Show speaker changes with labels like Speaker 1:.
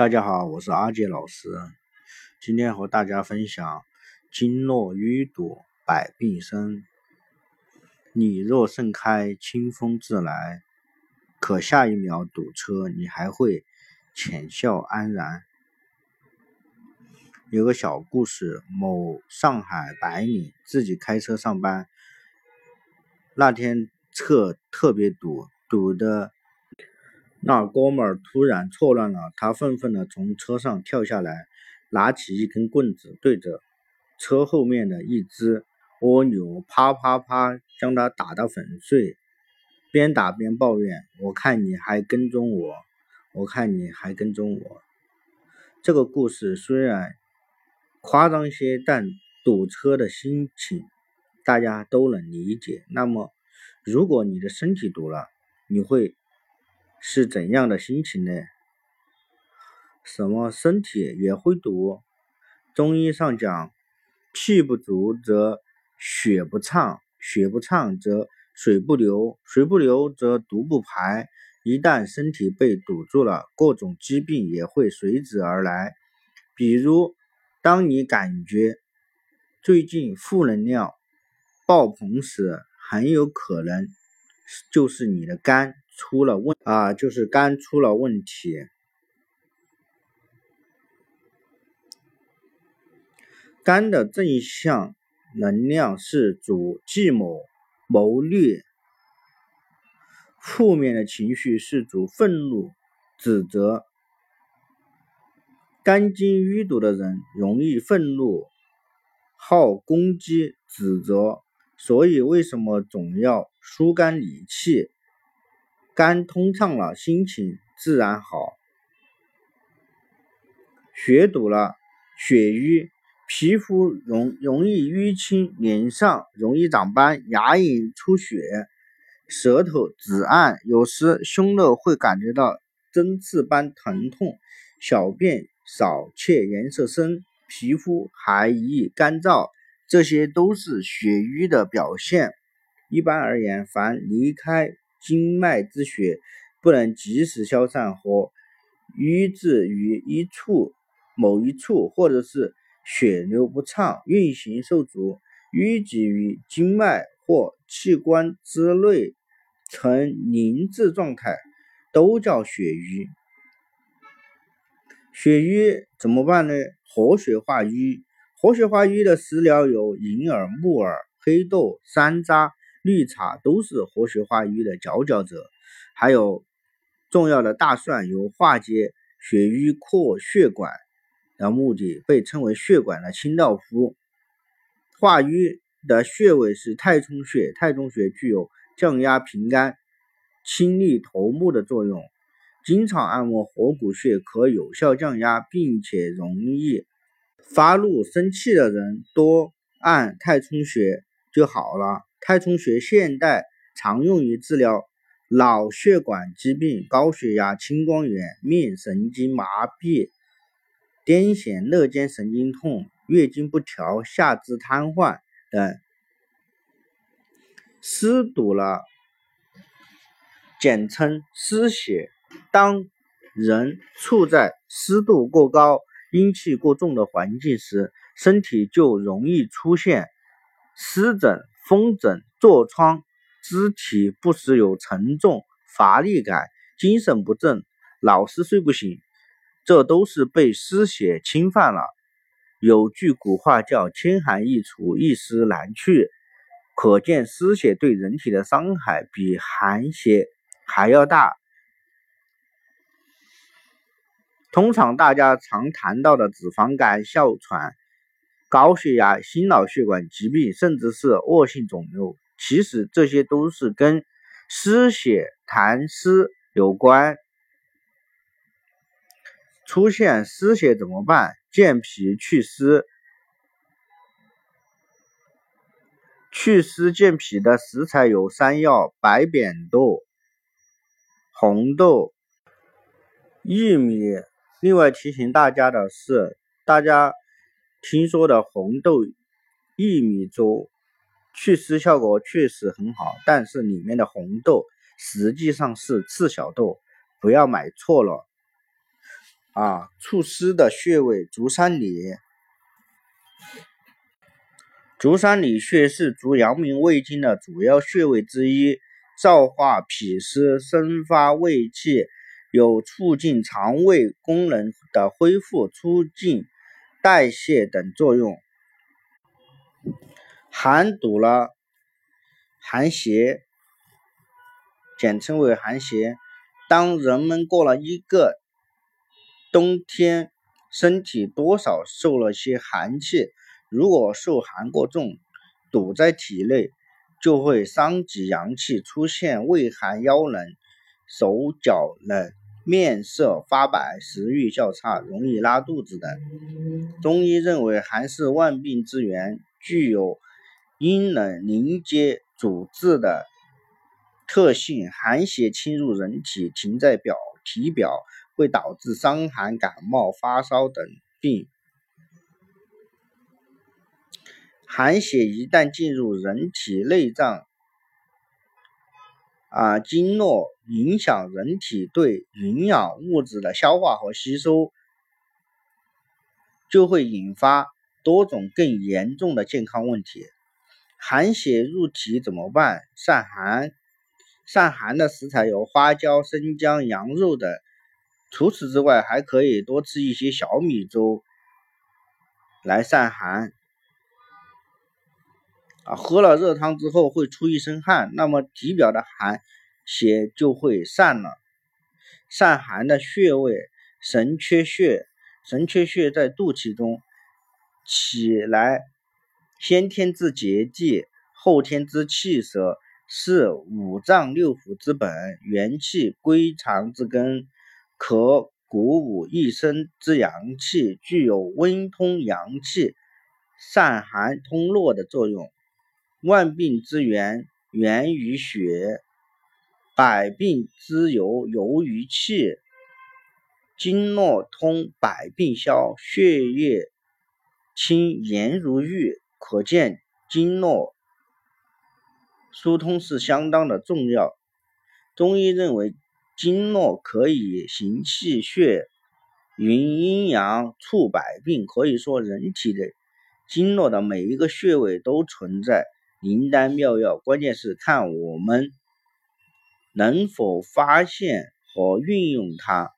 Speaker 1: 大家好，我是阿杰老师，今天和大家分享经络淤堵百病生。你若盛开，清风自来，可下一秒堵车，你还会浅笑安然。有个小故事，某上海白领自己开车上班，那天车特别堵，堵的。那哥们儿突然错乱了，他愤愤地从车上跳下来，拿起一根棍子，对着车后面的一只蜗牛啪啪啪将它打得粉碎，边打边抱怨：“我看你还跟踪我，我看你还跟踪我。”这个故事虽然夸张些，但堵车的心情大家都能理解。那么，如果你的身体堵了，你会？是怎样的心情呢？什么身体也会堵？中医上讲，气不足则血不畅，血不畅则水不流，水不流则毒不排。一旦身体被堵住了，各种疾病也会随之而来。比如，当你感觉最近负能量爆棚时，很有可能就是你的肝。出了问啊，就是肝出了问题。肝的正向能量是主计谋、谋略；负面的情绪是主愤怒、指责。肝经淤堵的人容易愤怒、好攻击、指责，所以为什么总要疏肝理气？肝通畅了，心情自然好。血堵了，血瘀，皮肤容容易淤青，脸上容易长斑，牙龈出血，舌头紫暗，有时胸肉会感觉到针刺般疼痛，小便少且颜色深，皮肤还易干燥，这些都是血瘀的表现。一般而言，凡离开。经脉之血不能及时消散或瘀滞于一处某一处，或者是血流不畅、运行受阻、淤积于经脉或器官之内呈凝滞状态，都叫血瘀。血瘀怎么办呢？活血化瘀。活血化瘀的食疗有银耳、木耳、黑豆、山楂。绿茶都是活血化瘀的佼佼者，还有重要的大蒜，有化解血瘀、扩血管的目的，被称为血管的清道夫。化瘀的穴位是太冲穴，太冲穴具有降压平肝、清利头目的作用。经常按摩合谷穴，可有效降压，并且容易发怒生气的人多按太冲穴就好了。太冲穴现代常用于治疗脑血管疾病、高血压、青光眼、面神经麻痹、癫痫、肋间神经痛、月经不调、下肢瘫痪等。湿堵了，简称湿血。当人处在湿度过高、阴气过重的环境时，身体就容易出现湿疹。风疹、痤疮，肢体不时有沉重、乏力感，精神不振，老是睡不醒，这都是被湿邪侵犯了。有句古话叫“千寒易除，一湿难去”，可见湿邪对人体的伤害比寒邪还要大。通常大家常谈到的脂肪肝、哮喘。高血压、心脑血管疾病，甚至是恶性肿瘤，其实这些都是跟湿血痰湿有关。出现湿血怎么办？健脾祛湿。祛湿健脾的食材有山药、白扁豆、红豆、薏米。另外提醒大家的是，大家。听说的红豆薏米粥祛湿效果确实很好，但是里面的红豆实际上是赤小豆，不要买错了。啊，猝湿的穴位足三里。足三里穴是足阳明胃经的主要穴位之一，燥化脾湿、生发胃气，有促进肠胃功能的恢复、促进代谢等作用。寒堵了，寒邪，简称为寒邪。当人们过了一个冬天，身体多少受了些寒气。如果受寒过重，堵在体内，就会伤及阳气，出现畏寒腰冷、手脚冷、面色发白、食欲较差、容易拉肚子等。中医认为，寒是万病之源，具有阴冷凝结阻滞的特性。寒邪侵入人体，停在表体表，会导致伤寒、感冒、发烧等病。寒邪一旦进入人体内脏啊经络，影响人体对营养物质的消化和吸收，就会引发多种更严重的健康问题。寒邪入体怎么办？散寒，散寒的食材有花椒、生姜、羊肉等。除此之外，还可以多吃一些小米粥来散寒。啊，喝了热汤之后会出一身汗，那么体表的寒邪就会散了。散寒的穴位，神阙穴。神阙穴在肚脐中，起来先天之结缔，后天之气舍，是五脏六腑之本，元气归藏之根，可鼓舞一身之阳气，具有温通阳气、散寒通络的作用。万病之源源于血，百病之由由于气。经络通，百病消，血液清，颜如玉。可见经络疏通是相当的重要。中医认为，经络可以行气血，云阴阳，促百病。可以说，人体的经络的每一个穴位都存在。灵丹妙药，关键是看我们能否发现和运用它。